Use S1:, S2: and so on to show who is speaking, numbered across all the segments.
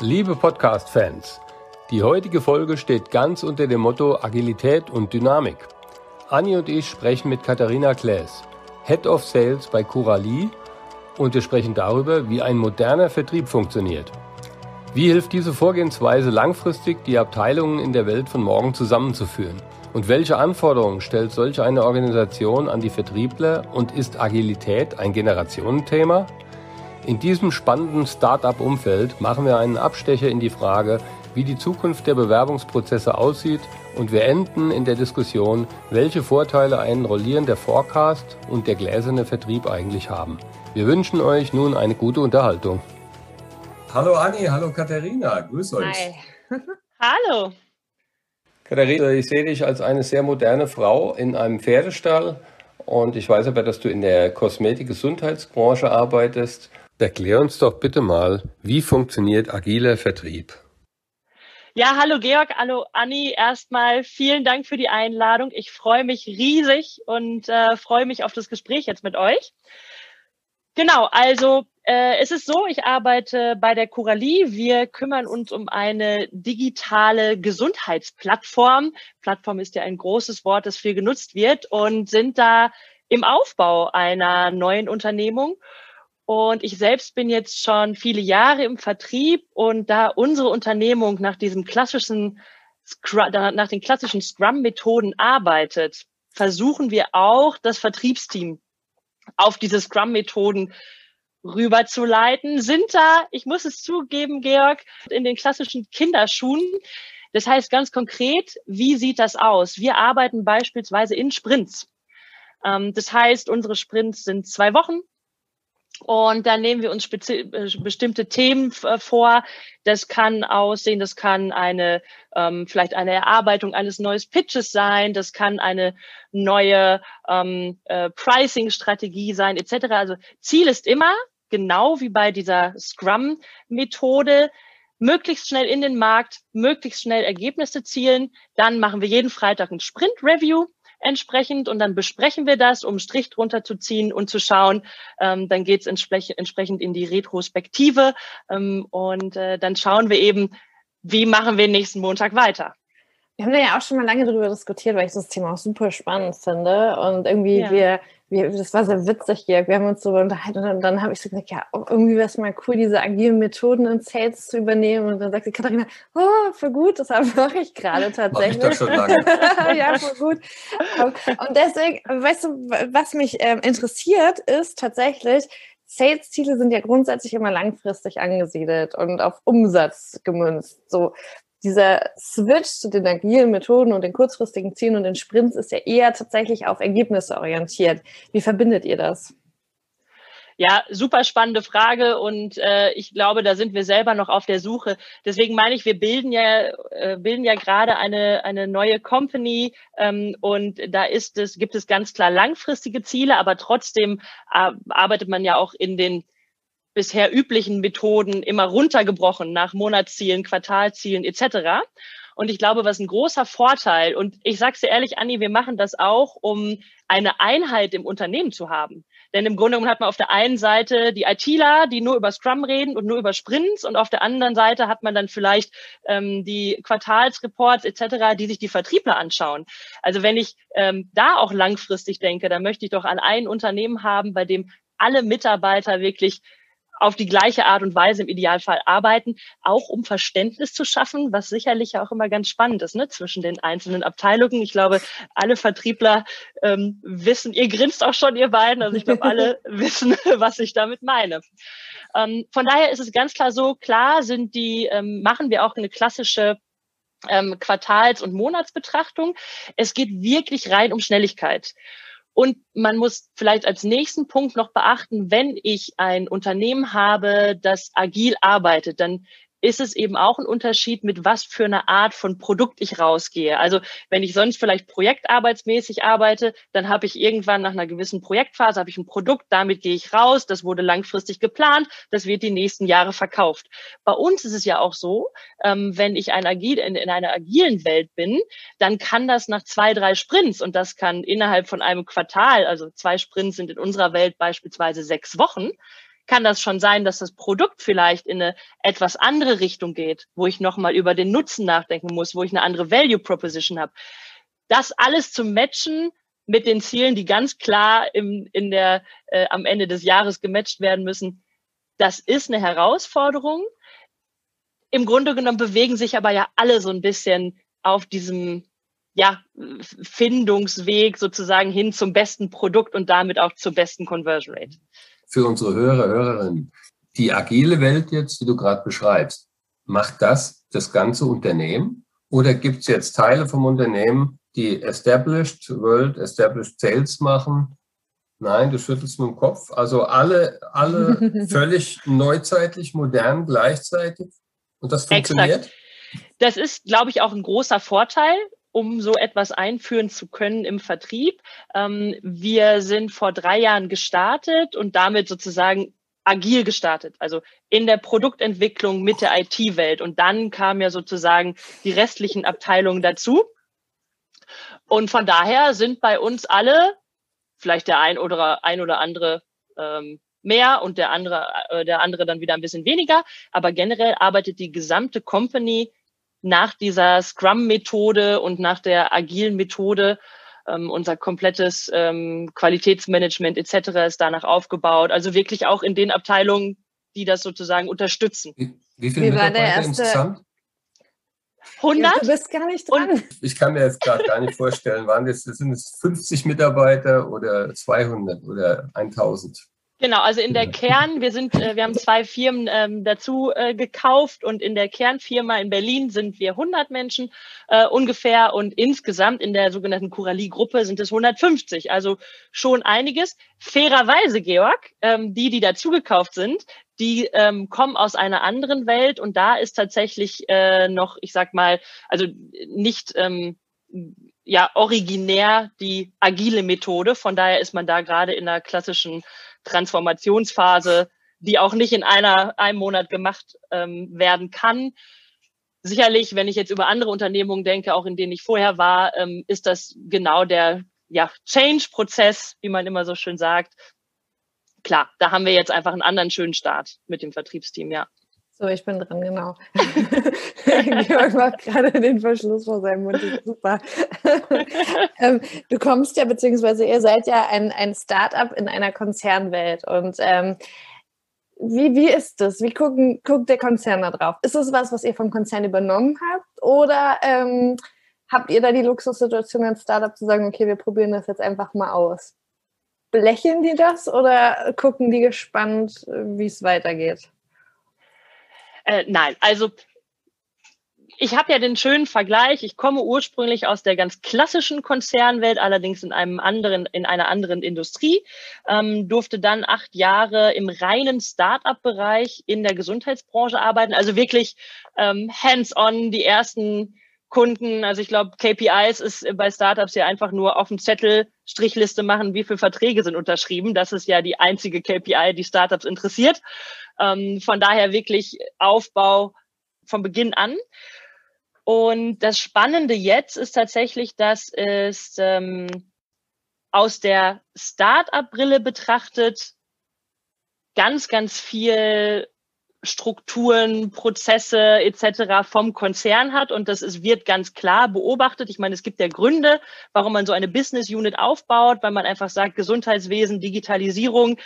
S1: Liebe Podcast-Fans, die heutige Folge steht ganz unter dem Motto Agilität und Dynamik. Anni und ich sprechen mit Katharina Klaes, Head of Sales bei Curali und wir sprechen darüber, wie ein moderner Vertrieb funktioniert. Wie hilft diese Vorgehensweise langfristig, die Abteilungen in der Welt von morgen zusammenzuführen? Und welche Anforderungen stellt solch eine Organisation an die Vertriebler und ist Agilität ein Generationenthema? In diesem spannenden Start-up-Umfeld machen wir einen Abstecher in die Frage, wie die Zukunft der Bewerbungsprozesse aussieht und wir enden in der Diskussion, welche Vorteile ein rollierender Forecast und der gläserne Vertrieb eigentlich haben. Wir wünschen euch nun eine gute Unterhaltung. Hallo Anni, hallo Katharina, grüß euch. Hi.
S2: hallo.
S1: Katharina, ich sehe dich als eine sehr moderne Frau in einem Pferdestall und ich weiß aber, dass du in der Kosmetik-Gesundheitsbranche arbeitest. Erklär uns doch bitte mal, wie funktioniert agiler Vertrieb?
S2: Ja, hallo Georg, hallo Anni. Erstmal vielen Dank für die Einladung. Ich freue mich riesig und äh, freue mich auf das Gespräch jetzt mit euch. Genau, also äh, es ist so, ich arbeite bei der Coralie. Wir kümmern uns um eine digitale Gesundheitsplattform. Plattform ist ja ein großes Wort, das viel genutzt wird und sind da im Aufbau einer neuen Unternehmung. Und ich selbst bin jetzt schon viele Jahre im Vertrieb und da unsere Unternehmung nach diesem klassischen Scrum, nach den klassischen Scrum-Methoden arbeitet, versuchen wir auch das Vertriebsteam auf diese Scrum-Methoden rüberzuleiten, sind da, ich muss es zugeben, Georg, in den klassischen Kinderschuhen. Das heißt ganz konkret, wie sieht das aus? Wir arbeiten beispielsweise in Sprints. Ähm, das heißt, unsere Sprints sind zwei Wochen. Und dann nehmen wir uns äh, bestimmte Themen äh, vor. Das kann aussehen, das kann eine ähm, vielleicht eine Erarbeitung eines neues Pitches sein, das kann eine neue ähm, äh, Pricing-Strategie sein, etc. Also Ziel ist immer, genau wie bei dieser Scrum-Methode, möglichst schnell in den Markt, möglichst schnell Ergebnisse zielen. Dann machen wir jeden Freitag ein Sprint-Review entsprechend und dann besprechen wir das, um Strich drunter zu ziehen und zu schauen. Ähm, dann geht es entsprechend in die Retrospektive ähm, und äh, dann schauen wir eben, wie machen wir nächsten Montag weiter.
S3: Wir haben da ja auch schon mal lange darüber diskutiert, weil ich das Thema auch super spannend finde. Und irgendwie, ja. wir, wir, das war sehr witzig hier. Wir haben uns so unterhalten und dann, dann habe ich so gesagt, ja, irgendwie wäre es mal cool, diese agilen Methoden in Sales zu übernehmen. Und dann sagt die Katharina, oh, für gut, das mache ich gerade tatsächlich. Mach ich doch schon lange. ja, für gut. Und deswegen, weißt du, was mich ähm, interessiert, ist tatsächlich, Sales-Ziele sind ja grundsätzlich immer langfristig angesiedelt und auf Umsatz gemünzt. So, dieser Switch zu den agilen Methoden und den kurzfristigen Zielen und den Sprints ist ja eher tatsächlich auf Ergebnisse orientiert. Wie verbindet ihr das?
S2: Ja, super spannende Frage und äh, ich glaube, da sind wir selber noch auf der Suche. Deswegen meine ich, wir bilden ja äh, bilden ja gerade eine eine neue Company ähm, und da ist es gibt es ganz klar langfristige Ziele, aber trotzdem äh, arbeitet man ja auch in den bisher üblichen Methoden immer runtergebrochen nach Monatszielen, Quartalzielen etc. Und ich glaube, was ein großer Vorteil, und ich sage dir ehrlich, Anni, wir machen das auch, um eine Einheit im Unternehmen zu haben. Denn im Grunde genommen hat man auf der einen Seite die ITler, die nur über Scrum reden und nur über Sprints, und auf der anderen Seite hat man dann vielleicht ähm, die Quartalsreports etc., die sich die Vertriebler anschauen. Also wenn ich ähm, da auch langfristig denke, dann möchte ich doch an ein Unternehmen haben, bei dem alle Mitarbeiter wirklich auf die gleiche Art und Weise im Idealfall arbeiten, auch um Verständnis zu schaffen, was sicherlich auch immer ganz spannend ist, ne, zwischen den einzelnen Abteilungen. Ich glaube, alle Vertriebler ähm, wissen, ihr grinst auch schon, ihr beiden, also ich glaube, alle wissen, was ich damit meine. Ähm, von daher ist es ganz klar so, klar sind die, ähm, machen wir auch eine klassische ähm, Quartals- und Monatsbetrachtung. Es geht wirklich rein um Schnelligkeit. Und man muss vielleicht als nächsten Punkt noch beachten, wenn ich ein Unternehmen habe, das agil arbeitet, dann ist es eben auch ein Unterschied, mit was für einer Art von Produkt ich rausgehe. Also wenn ich sonst vielleicht projektarbeitsmäßig arbeite, dann habe ich irgendwann nach einer gewissen Projektphase habe ich ein Produkt, damit gehe ich raus, das wurde langfristig geplant, das wird die nächsten Jahre verkauft. Bei uns ist es ja auch so, ähm, wenn ich ein agil, in, in einer agilen Welt bin, dann kann das nach zwei, drei Sprints und das kann innerhalb von einem Quartal, also zwei Sprints sind in unserer Welt beispielsweise sechs Wochen, kann das schon sein, dass das Produkt vielleicht in eine etwas andere Richtung geht, wo ich nochmal über den Nutzen nachdenken muss, wo ich eine andere Value Proposition habe. Das alles zu matchen mit den Zielen, die ganz klar im, in der, äh, am Ende des Jahres gematcht werden müssen, das ist eine Herausforderung. Im Grunde genommen bewegen sich aber ja alle so ein bisschen auf diesem ja, Findungsweg sozusagen hin zum besten Produkt und damit auch zur besten Conversion Rate.
S4: Für unsere Hörer, Hörerinnen, die agile Welt jetzt, die du gerade beschreibst, macht das das ganze Unternehmen? Oder gibt es jetzt Teile vom Unternehmen, die Established World, Established Sales machen? Nein, du schüttelst mit dem Kopf. Also alle, alle völlig neuzeitlich, modern gleichzeitig. Und das funktioniert? Exakt.
S2: Das ist, glaube ich, auch ein großer Vorteil um so etwas einführen zu können im Vertrieb. Ähm, wir sind vor drei Jahren gestartet und damit sozusagen agil gestartet, also in der Produktentwicklung mit der IT-Welt. Und dann kamen ja sozusagen die restlichen Abteilungen dazu. Und von daher sind bei uns alle, vielleicht der ein oder ein oder andere ähm, mehr und der andere, äh, der andere dann wieder ein bisschen weniger. Aber generell arbeitet die gesamte Company nach dieser Scrum-Methode und nach der agilen Methode ähm, unser komplettes ähm, Qualitätsmanagement etc. ist danach aufgebaut. Also wirklich auch in den Abteilungen, die das sozusagen unterstützen.
S4: Wie, wie viele Wie Mitarbeiter insgesamt?
S2: 100?
S3: Du bist gar nicht dran. Und
S4: ich kann mir jetzt gerade gar nicht vorstellen, waren das, sind es 50 Mitarbeiter oder 200 oder 1000?
S2: Genau, also in der Kern, wir sind, äh, wir haben zwei Firmen ähm, dazu äh, gekauft und in der Kernfirma in Berlin sind wir 100 Menschen äh, ungefähr und insgesamt in der sogenannten Curali-Gruppe sind es 150, also schon einiges. Fairerweise, Georg, ähm, die, die dazu gekauft sind, die ähm, kommen aus einer anderen Welt und da ist tatsächlich äh, noch, ich sag mal, also nicht ähm, ja originär die agile Methode. Von daher ist man da gerade in einer klassischen Transformationsphase, die auch nicht in einer, einem Monat gemacht ähm, werden kann. Sicherlich, wenn ich jetzt über andere Unternehmungen denke, auch in denen ich vorher war, ähm, ist das genau der ja, Change-Prozess, wie man immer so schön sagt. Klar, da haben wir jetzt einfach einen anderen schönen Start mit dem Vertriebsteam, ja.
S3: So, ich bin dran, genau. Georg macht gerade den Verschluss vor seinem Mund. Super. ähm, du kommst ja, beziehungsweise ihr seid ja ein, ein Start-up in einer Konzernwelt. Und ähm, wie, wie ist das? Wie gucken, guckt der Konzern da drauf? Ist das was, was ihr vom Konzern übernommen habt? Oder ähm, habt ihr da die Luxussituation als Startup zu sagen, okay, wir probieren das jetzt einfach mal aus? Belächeln die das oder gucken die gespannt, wie es weitergeht?
S2: Äh, nein, also ich habe ja den schönen Vergleich. Ich komme ursprünglich aus der ganz klassischen Konzernwelt, allerdings in einem anderen, in einer anderen Industrie, ähm, durfte dann acht Jahre im reinen Start-up-Bereich in der Gesundheitsbranche arbeiten. Also wirklich ähm, hands-on die ersten Kunden. Also ich glaube, KPIs ist bei Startups ja einfach nur auf dem Zettel Strichliste machen, wie viele Verträge sind unterschrieben. Das ist ja die einzige KPI, die Startups interessiert. Ähm, von daher wirklich Aufbau von Beginn an. Und das Spannende jetzt ist tatsächlich, dass es ähm, aus der Start-up-Brille betrachtet ganz, ganz viel Strukturen, Prozesse etc. vom Konzern hat und das ist, wird ganz klar beobachtet. Ich meine, es gibt ja Gründe, warum man so eine Business Unit aufbaut, weil man einfach sagt, Gesundheitswesen, Digitalisierung,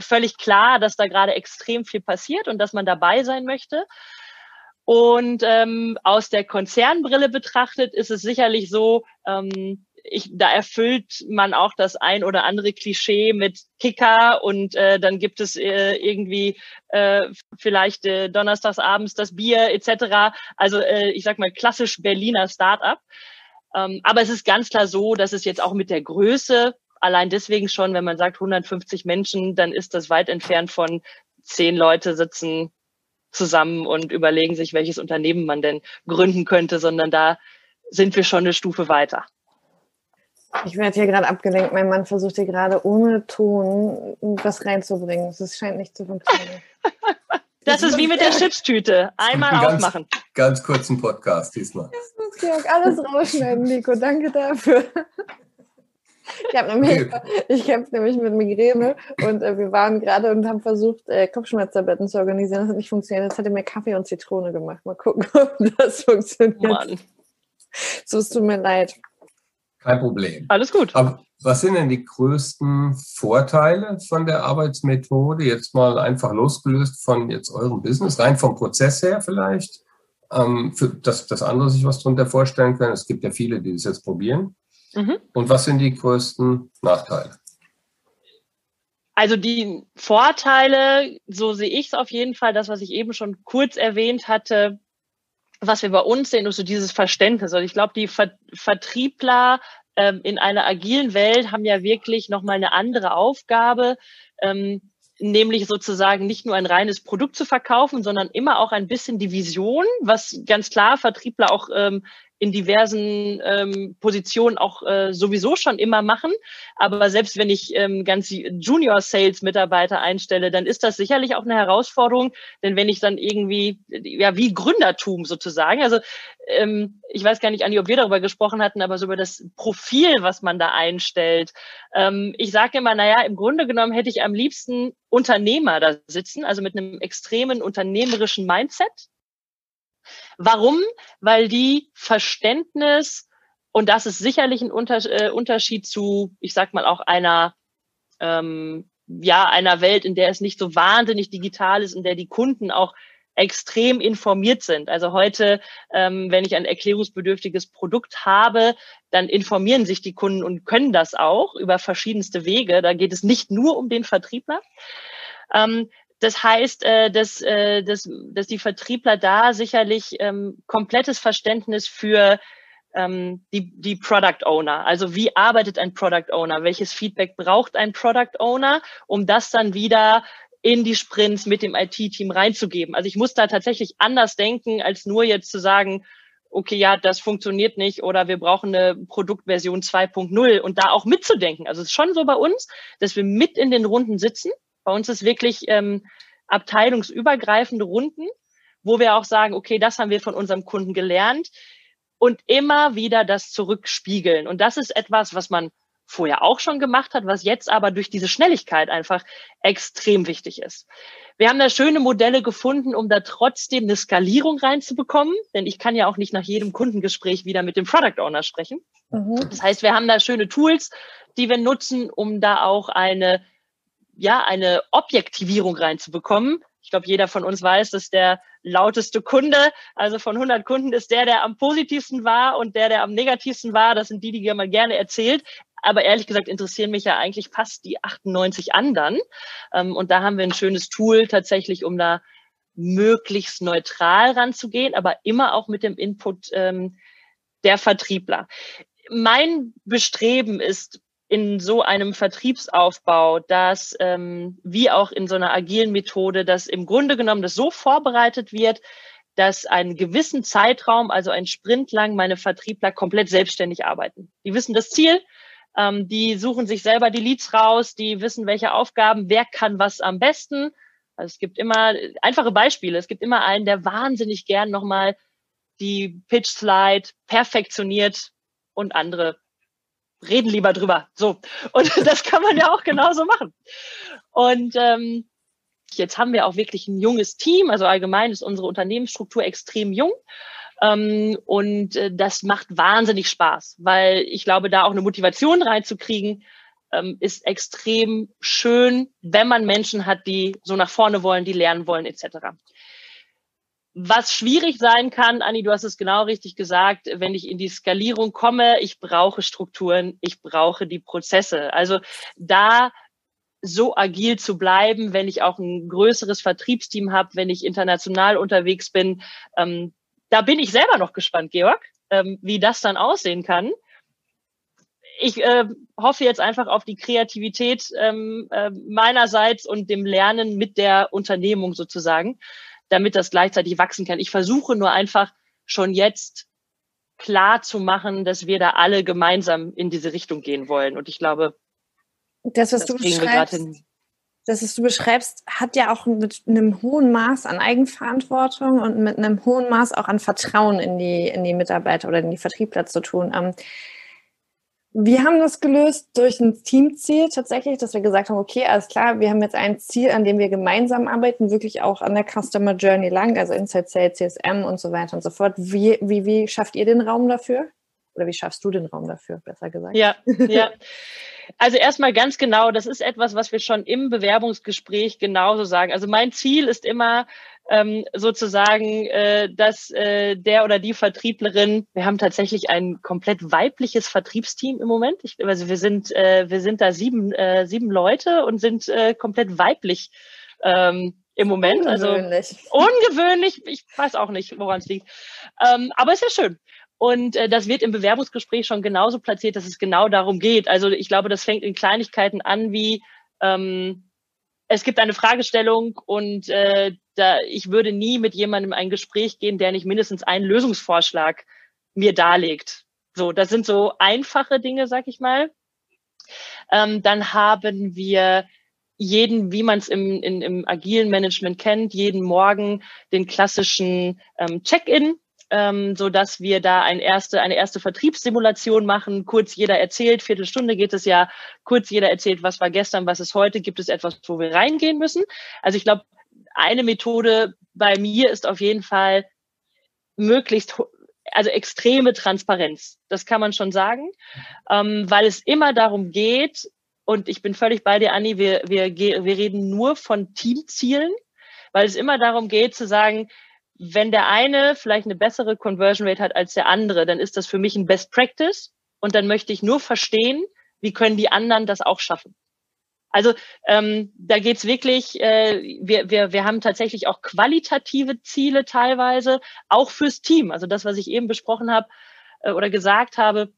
S2: völlig klar, dass da gerade extrem viel passiert und dass man dabei sein möchte. Und ähm, aus der Konzernbrille betrachtet ist es sicherlich so, ähm, ich, da erfüllt man auch das ein oder andere Klischee mit Kicker und äh, dann gibt es äh, irgendwie äh, vielleicht äh, donnerstags abends das Bier etc. Also äh, ich sag mal klassisch Berliner Startup. Ähm, aber es ist ganz klar so, dass es jetzt auch mit der Größe allein deswegen schon, wenn man sagt 150 Menschen, dann ist das weit entfernt von zehn Leute sitzen zusammen und überlegen sich, welches Unternehmen man denn gründen könnte, sondern da sind wir schon eine Stufe weiter.
S3: Ich werde hier gerade abgelenkt. Mein Mann versucht hier gerade ohne Ton was reinzubringen. Es scheint nicht zu funktionieren.
S2: Das ist wie mit der Chipstüte. Einmal ganz, aufmachen.
S4: Ganz kurzen Podcast diesmal.
S3: Das muss Georg alles rausschneiden, Nico. Danke dafür. Ich habe nämlich, ich kämpfe nämlich mit Migräne und äh, wir waren gerade und haben versucht, äh, Kopfschmerztabletten zu organisieren. Das hat nicht funktioniert. Jetzt hat er mir Kaffee und Zitrone gemacht. Mal gucken, ob das funktioniert. Mann. So, es tut mir leid.
S4: Kein Problem.
S2: Alles gut.
S4: Aber was sind denn die größten Vorteile von der Arbeitsmethode? Jetzt mal einfach losgelöst von jetzt eurem Business, rein vom Prozess her vielleicht. Ähm, für das, das andere sich was darunter vorstellen können. Es gibt ja viele, die das jetzt probieren. Mhm. Und was sind die größten Nachteile?
S2: Also die Vorteile, so sehe ich es auf jeden Fall, das, was ich eben schon kurz erwähnt hatte, was wir bei uns sehen, ist so dieses Verständnis. Und also ich glaube, die Ver Vertriebler ähm, in einer agilen Welt haben ja wirklich nochmal eine andere Aufgabe. Ähm, nämlich sozusagen nicht nur ein reines Produkt zu verkaufen, sondern immer auch ein bisschen die Vision, was ganz klar Vertriebler auch ähm, in diversen ähm, Positionen auch äh, sowieso schon immer machen. Aber selbst wenn ich ähm, ganz Junior Sales Mitarbeiter einstelle, dann ist das sicherlich auch eine Herausforderung. Denn wenn ich dann irgendwie, ja, wie Gründertum sozusagen, also ähm, ich weiß gar nicht, Andi, ob wir darüber gesprochen hatten, aber so über das Profil, was man da einstellt. Ähm, ich sage immer, naja, im Grunde genommen hätte ich am liebsten Unternehmer da sitzen, also mit einem extremen unternehmerischen Mindset Warum? Weil die Verständnis, und das ist sicherlich ein äh, Unterschied zu, ich sag mal, auch einer, ähm, ja, einer Welt, in der es nicht so wahnsinnig digital ist, in der die Kunden auch extrem informiert sind. Also heute, ähm, wenn ich ein erklärungsbedürftiges Produkt habe, dann informieren sich die Kunden und können das auch über verschiedenste Wege. Da geht es nicht nur um den Vertriebler. Ähm, das heißt, äh, dass, äh, dass, dass die Vertriebler da sicherlich ähm, komplettes Verständnis für ähm, die, die Product Owner. Also wie arbeitet ein Product Owner? Welches Feedback braucht ein Product Owner, um das dann wieder in die Sprints mit dem IT-Team reinzugeben. Also ich muss da tatsächlich anders denken, als nur jetzt zu sagen, okay, ja, das funktioniert nicht oder wir brauchen eine Produktversion 2.0 und da auch mitzudenken. Also es ist schon so bei uns, dass wir mit in den Runden sitzen bei uns ist wirklich ähm, abteilungsübergreifende Runden, wo wir auch sagen, okay, das haben wir von unserem Kunden gelernt und immer wieder das zurückspiegeln. Und das ist etwas, was man vorher auch schon gemacht hat, was jetzt aber durch diese Schnelligkeit einfach extrem wichtig ist. Wir haben da schöne Modelle gefunden, um da trotzdem eine Skalierung reinzubekommen, denn ich kann ja auch nicht nach jedem Kundengespräch wieder mit dem Product Owner sprechen. Mhm. Das heißt, wir haben da schöne Tools, die wir nutzen, um da auch eine ja, eine Objektivierung reinzubekommen. Ich glaube, jeder von uns weiß, dass der lauteste Kunde, also von 100 Kunden, ist der, der am positivsten war und der, der am negativsten war. Das sind die, die man gerne erzählt. Aber ehrlich gesagt interessieren mich ja eigentlich fast die 98 anderen. Ähm, und da haben wir ein schönes Tool tatsächlich, um da möglichst neutral ranzugehen, aber immer auch mit dem Input ähm, der Vertriebler. Mein Bestreben ist, in so einem Vertriebsaufbau, dass ähm, wie auch in so einer agilen Methode, dass im Grunde genommen das so vorbereitet wird, dass einen gewissen Zeitraum, also ein Sprint lang, meine Vertriebler komplett selbstständig arbeiten. Die wissen das Ziel, ähm, die suchen sich selber die Leads raus, die wissen, welche Aufgaben, wer kann was am besten. Also es gibt immer einfache Beispiele. Es gibt immer einen, der wahnsinnig gern nochmal die Pitch Slide perfektioniert und andere reden lieber drüber. So. Und das kann man ja auch genauso machen. Und ähm, jetzt haben wir auch wirklich ein junges Team. Also allgemein ist unsere Unternehmensstruktur extrem jung. Ähm, und äh, das macht wahnsinnig Spaß, weil ich glaube, da auch eine Motivation reinzukriegen, ähm, ist extrem schön, wenn man Menschen hat, die so nach vorne wollen, die lernen wollen, etc. Was schwierig sein kann, Anni, du hast es genau richtig gesagt, wenn ich in die Skalierung komme, ich brauche Strukturen, ich brauche die Prozesse. Also da so agil zu bleiben, wenn ich auch ein größeres Vertriebsteam habe, wenn ich international unterwegs bin, ähm, da bin ich selber noch gespannt, Georg, ähm, wie das dann aussehen kann. Ich äh, hoffe jetzt einfach auf die Kreativität ähm, äh, meinerseits und dem Lernen mit der Unternehmung sozusagen damit das gleichzeitig wachsen kann. Ich versuche nur einfach schon jetzt klar zu machen, dass wir da alle gemeinsam in diese Richtung gehen wollen. Und ich glaube,
S3: das, was das du beschreibst, das, was du beschreibst, hat ja auch mit einem hohen Maß an Eigenverantwortung und mit einem hohen Maß auch an Vertrauen in die, in die Mitarbeiter oder in die Vertriebler zu tun. Wir haben das gelöst durch ein Teamziel tatsächlich, dass wir gesagt haben, okay, alles klar, wir haben jetzt ein Ziel, an dem wir gemeinsam arbeiten, wirklich auch an der Customer Journey lang, also Inside Sales, CSM und so weiter und so fort. Wie, wie, wie schafft ihr den Raum dafür? Oder wie schaffst du den Raum dafür, besser gesagt?
S2: Ja, ja. Also erstmal ganz genau, das ist etwas, was wir schon im Bewerbungsgespräch genauso sagen. Also mein Ziel ist immer, ähm, sozusagen, äh, dass äh, der oder die Vertrieblerin, wir haben tatsächlich ein komplett weibliches Vertriebsteam im Moment. Ich, also wir sind, äh, wir sind da sieben, äh, sieben Leute und sind äh, komplett weiblich ähm, im Moment. Also ungewöhnlich. Also ungewöhnlich. Ich weiß auch nicht, woran es liegt. Ähm, aber es ist ja schön. Und äh, das wird im Bewerbungsgespräch schon genauso platziert, dass es genau darum geht. Also ich glaube, das fängt in Kleinigkeiten an wie ähm, es gibt eine Fragestellung und äh, da, ich würde nie mit jemandem ein Gespräch gehen, der nicht mindestens einen Lösungsvorschlag mir darlegt. So, das sind so einfache Dinge, sag ich mal. Ähm, dann haben wir jeden, wie man es im, in, im agilen Management kennt, jeden Morgen den klassischen ähm, Check-in ähm, so dass wir da ein erste, eine erste Vertriebssimulation machen. Kurz jeder erzählt, Viertelstunde geht es ja, kurz jeder erzählt, was war gestern, was ist heute, gibt es etwas, wo wir reingehen müssen. Also ich glaube, eine Methode bei mir ist auf jeden Fall möglichst also extreme Transparenz. Das kann man schon sagen, ähm, weil es immer darum geht, und ich bin völlig bei dir, Anni, wir, wir, wir reden nur von Teamzielen, weil es immer darum geht zu sagen, wenn der eine vielleicht eine bessere Conversion Rate hat als der andere, dann ist das für mich ein Best Practice und dann möchte ich nur verstehen, wie können die anderen das auch schaffen. Also ähm, da geht's wirklich, äh, wir, wir, wir haben tatsächlich auch qualitative Ziele teilweise, auch fürs Team. Also das, was ich eben besprochen habe äh, oder gesagt habe,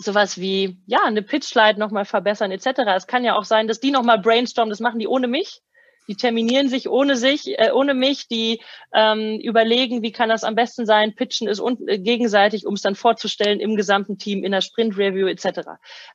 S2: sowas wie, ja, eine Pitchlight nochmal verbessern etc. Es kann ja auch sein, dass die nochmal brainstormen, das machen die ohne mich die terminieren sich ohne sich, äh, ohne mich, die ähm, überlegen, wie kann das am besten sein, pitchen es un äh, gegenseitig, um es dann vorzustellen im gesamten Team in der Sprint-Review etc.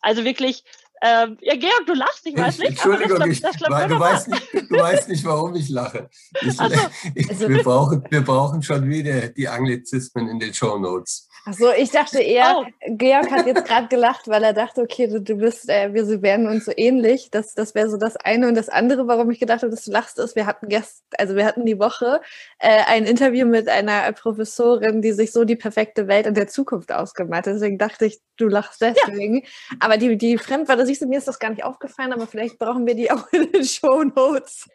S2: Also wirklich ähm, ja, Georg, du lachst, ich weiß nicht.
S1: Entschuldigung, das, das, das, du, weißt nicht, du weißt nicht, warum ich lache. Ich, so. also, wir, brauchen, wir brauchen schon wieder die Anglizismen in den Show Notes.
S3: Achso, ich dachte eher, oh. Georg hat jetzt gerade gelacht, weil er dachte, okay, du, du bist, äh, wir werden uns so ähnlich. Das, das wäre so das eine. Und das andere, warum ich gedacht habe, dass du lachst, ist, wir hatten gest, also wir hatten die Woche äh, ein Interview mit einer Professorin, die sich so die perfekte Welt in der Zukunft ausgemalt hat. Deswegen dachte ich, du lachst deswegen. Ja. Aber die, die Fremdwörter, siehst du, mir ist das gar nicht aufgefallen, aber vielleicht brauchen wir die auch in den Show Notes.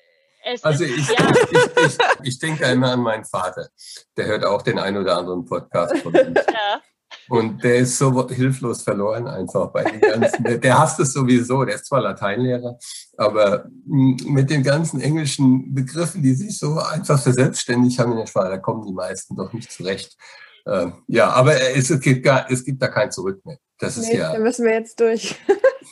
S1: Es also ich, ja. ich, ich, ich, denke immer an meinen Vater. Der hört auch den ein oder anderen Podcast von uns. Ja. Und der ist so hilflos verloren einfach bei den ganzen. Der, der hasst es sowieso. Der ist zwar Lateinlehrer, aber mit den ganzen englischen Begriffen, die sich so einfach verselbstständigt haben in der Sprache, da kommen die meisten doch nicht zurecht. Äh, ja, aber es, es, gibt gar, es gibt da kein Zurück mehr. Das ist nee, ja.
S3: Da müssen wir jetzt durch.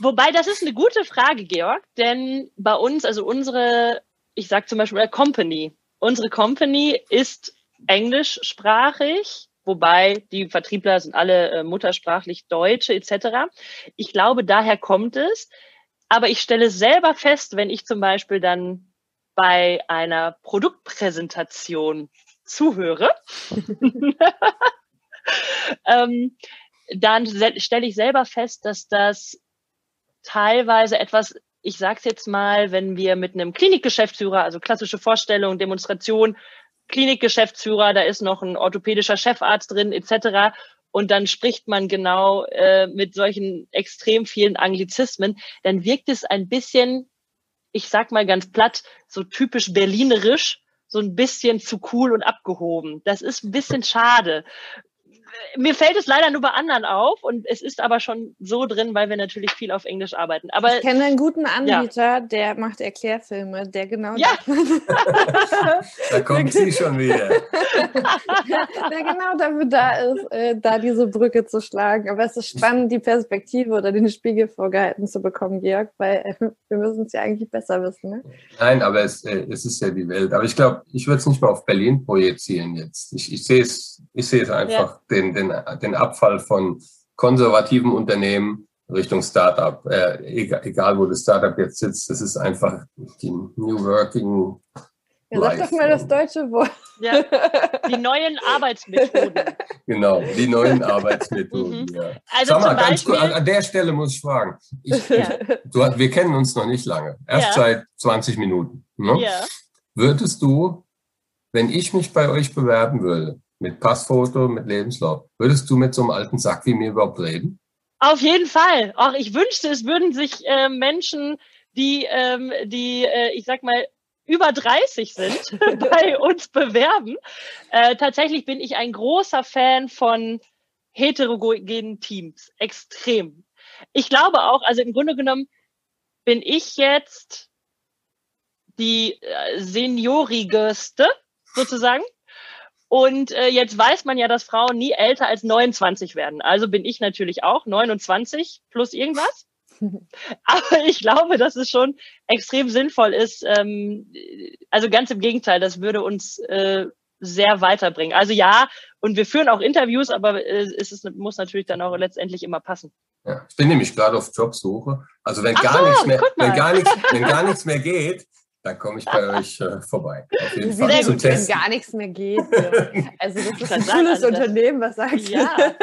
S2: Wobei, das ist eine gute Frage, Georg, denn bei uns, also unsere ich sage zum Beispiel Company. Unsere Company ist englischsprachig, wobei die Vertriebler sind alle äh, muttersprachlich Deutsche etc. Ich glaube, daher kommt es. Aber ich stelle selber fest, wenn ich zum Beispiel dann bei einer Produktpräsentation zuhöre, ähm, dann stelle ich selber fest, dass das teilweise etwas ich sage es jetzt mal, wenn wir mit einem Klinikgeschäftsführer, also klassische Vorstellung, Demonstration, Klinikgeschäftsführer, da ist noch ein orthopädischer Chefarzt drin, etc. Und dann spricht man genau äh, mit solchen extrem vielen Anglizismen, dann wirkt es ein bisschen, ich sag mal ganz platt, so typisch berlinerisch, so ein bisschen zu cool und abgehoben. Das ist ein bisschen schade mir fällt es leider nur bei anderen auf und es ist aber schon so drin, weil wir natürlich viel auf Englisch arbeiten. Aber
S3: ich kenne einen guten Anbieter, ja. der macht Erklärfilme, der genau.
S2: Ja.
S1: da kommt sie schon wieder.
S3: der genau dafür da ist, äh, da diese Brücke zu schlagen. Aber es ist spannend, die Perspektive oder den Spiegel vorgehalten zu bekommen, Georg, weil äh, wir müssen es ja eigentlich besser wissen. Ne?
S1: Nein, aber es, äh, es ist ja die Welt. Aber ich glaube, ich würde es nicht mal auf Berlin projizieren jetzt. Ich, ich sehe es, ich sehe es einfach. Ja den, den, den Abfall von konservativen Unternehmen Richtung Startup. Äh, egal, egal, wo das Startup jetzt sitzt, das ist einfach die New Working.
S3: Ja, sag doch mal das deutsche Wort.
S2: Ja, die neuen Arbeitsmethoden.
S1: Genau, die neuen Arbeitsmethoden. Mhm. Ja. Also Schau mal, ganz kurz, an der Stelle muss ich fragen. Ich, ja. du, wir kennen uns noch nicht lange, erst ja. seit 20 Minuten. Ne? Ja. Würdest du, wenn ich mich bei euch bewerben würde, mit Passfoto, mit Lebenslauf, würdest du mit so einem alten Sack wie mir überhaupt reden?
S2: Auf jeden Fall. Auch ich wünschte, es würden sich äh, Menschen, die, ähm, die, äh, ich sag mal, über 30 sind, bei uns bewerben. Äh, tatsächlich bin ich ein großer Fan von heterogenen Teams. Extrem. Ich glaube auch, also im Grunde genommen bin ich jetzt die äh, seniorigste sozusagen. Und äh, jetzt weiß man ja, dass Frauen nie älter als 29 werden. Also bin ich natürlich auch 29 plus irgendwas. Aber ich glaube, dass es schon extrem sinnvoll ist. Ähm, also ganz im Gegenteil, das würde uns äh, sehr weiterbringen. Also ja, und wir führen auch Interviews, aber äh, es ist, muss natürlich dann auch letztendlich immer passen.
S1: Ja, ich bin nämlich gerade auf Jobsuche. Also wenn gar so, nichts mehr, wenn gar nichts, wenn gar nichts mehr geht, dann komme ich bei euch äh, vorbei.
S3: Auf jeden Fall Sehr gut, wenn gar nichts mehr geht. Also das ist ein cooles also Unternehmen, was sagt
S2: ja.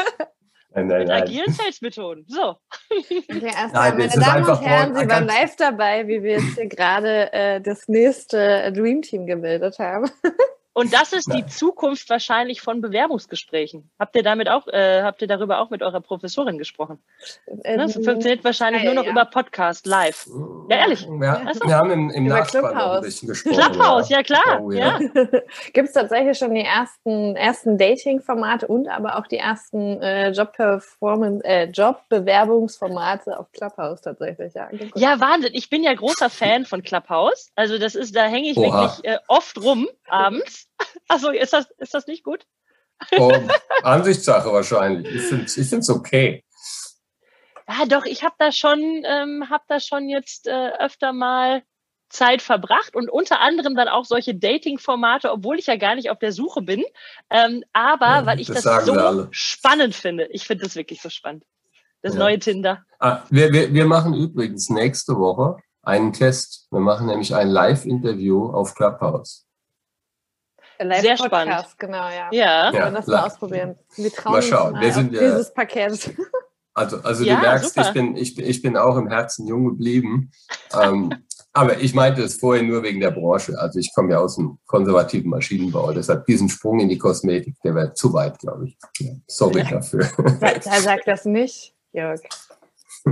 S2: Nein, nein, Mit agilen Sales-Methoden. So.
S3: Okay, erstmal, meine Damen und Herren, Sie waren live dabei, wie wir jetzt hier gerade äh, das nächste Dream Team gebildet haben.
S2: Und das ist die Zukunft wahrscheinlich von Bewerbungsgesprächen. Habt ihr damit auch, äh, habt ihr darüber auch mit eurer Professorin gesprochen? Ähm, ne? Das funktioniert wahrscheinlich ja, nur noch ja. über Podcast live. Ja, ehrlich.
S1: Ja, also, wir haben im, im Nachspann ein bisschen gesprochen.
S2: Clubhouse, ja, klar. Oh, ja.
S3: Gibt es tatsächlich schon die ersten, ersten Dating-Formate und aber auch die ersten äh, Job-Performance, äh, Job-Bewerbungsformate auf Clubhouse tatsächlich. Ja.
S2: ja, Wahnsinn. Ich bin ja großer Fan von Clubhouse. Also das ist, da hänge ich Oha. wirklich äh, oft rum abends. Also ist das, ist das nicht gut?
S1: Oh, Ansichtssache wahrscheinlich. Ich finde es ich okay.
S2: Ja, doch, ich habe da schon, ähm, hab da schon jetzt äh, öfter mal Zeit verbracht und unter anderem dann auch solche Dating-Formate, obwohl ich ja gar nicht auf der Suche bin. Ähm, aber ja, weil ich das, das so spannend finde. Ich finde das wirklich so spannend. Das ja. neue Tinder.
S1: Ah, wir, wir, wir machen übrigens nächste Woche einen Test. Wir machen nämlich ein Live-Interview auf Clubhouse.
S2: Live Sehr spannend.
S3: Genau, ja.
S2: Ja.
S3: Wir das mal ausprobieren.
S1: Wir trauen mal schauen. Uns mal wir sind,
S3: dieses Paket.
S1: Also, also ja, du merkst, ich bin, ich, ich bin auch im Herzen jung geblieben. ähm, aber ich meinte es vorher nur wegen der Branche. Also ich komme ja aus dem konservativen Maschinenbau. Deshalb diesen Sprung in die Kosmetik, der wäre zu weit, glaube ich. Sorry ja. dafür.
S3: Er sagt das nicht, Jörg.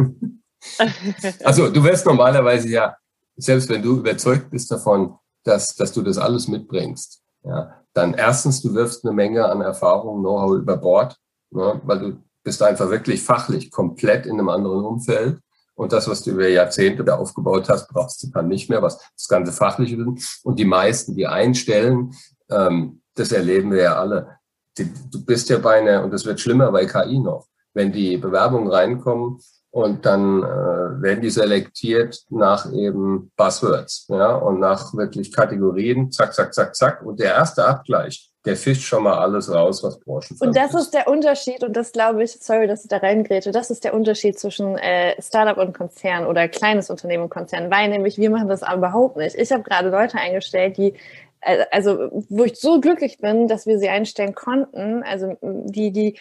S1: also du wärst normalerweise ja, selbst wenn du überzeugt bist davon, dass, dass du das alles mitbringst, ja, dann erstens, du wirfst eine Menge an Erfahrung, Know-how über Bord, ne, weil du bist einfach wirklich fachlich komplett in einem anderen Umfeld. Und das, was du über Jahrzehnte da aufgebaut hast, brauchst du dann nicht mehr, was das ganze Fachliche ist. Und die meisten, die einstellen, ähm, das erleben wir ja alle. Die, du bist ja bei einer, und das wird schlimmer bei KI noch, wenn die Bewerbungen reinkommen, und dann äh, werden die selektiert nach eben Buzzwords ja, und nach wirklich Kategorien, zack, zack, zack, zack. Und der erste Abgleich, der fischt schon mal alles raus, was Branchen
S3: Und das ist. ist der Unterschied, und das glaube ich, sorry, dass ich da reingräte, das ist der Unterschied zwischen äh, Startup und Konzern oder kleines Unternehmen und Konzern, weil nämlich wir machen das überhaupt nicht. Ich habe gerade Leute eingestellt, die äh, also wo ich so glücklich bin, dass wir sie einstellen konnten, also die, die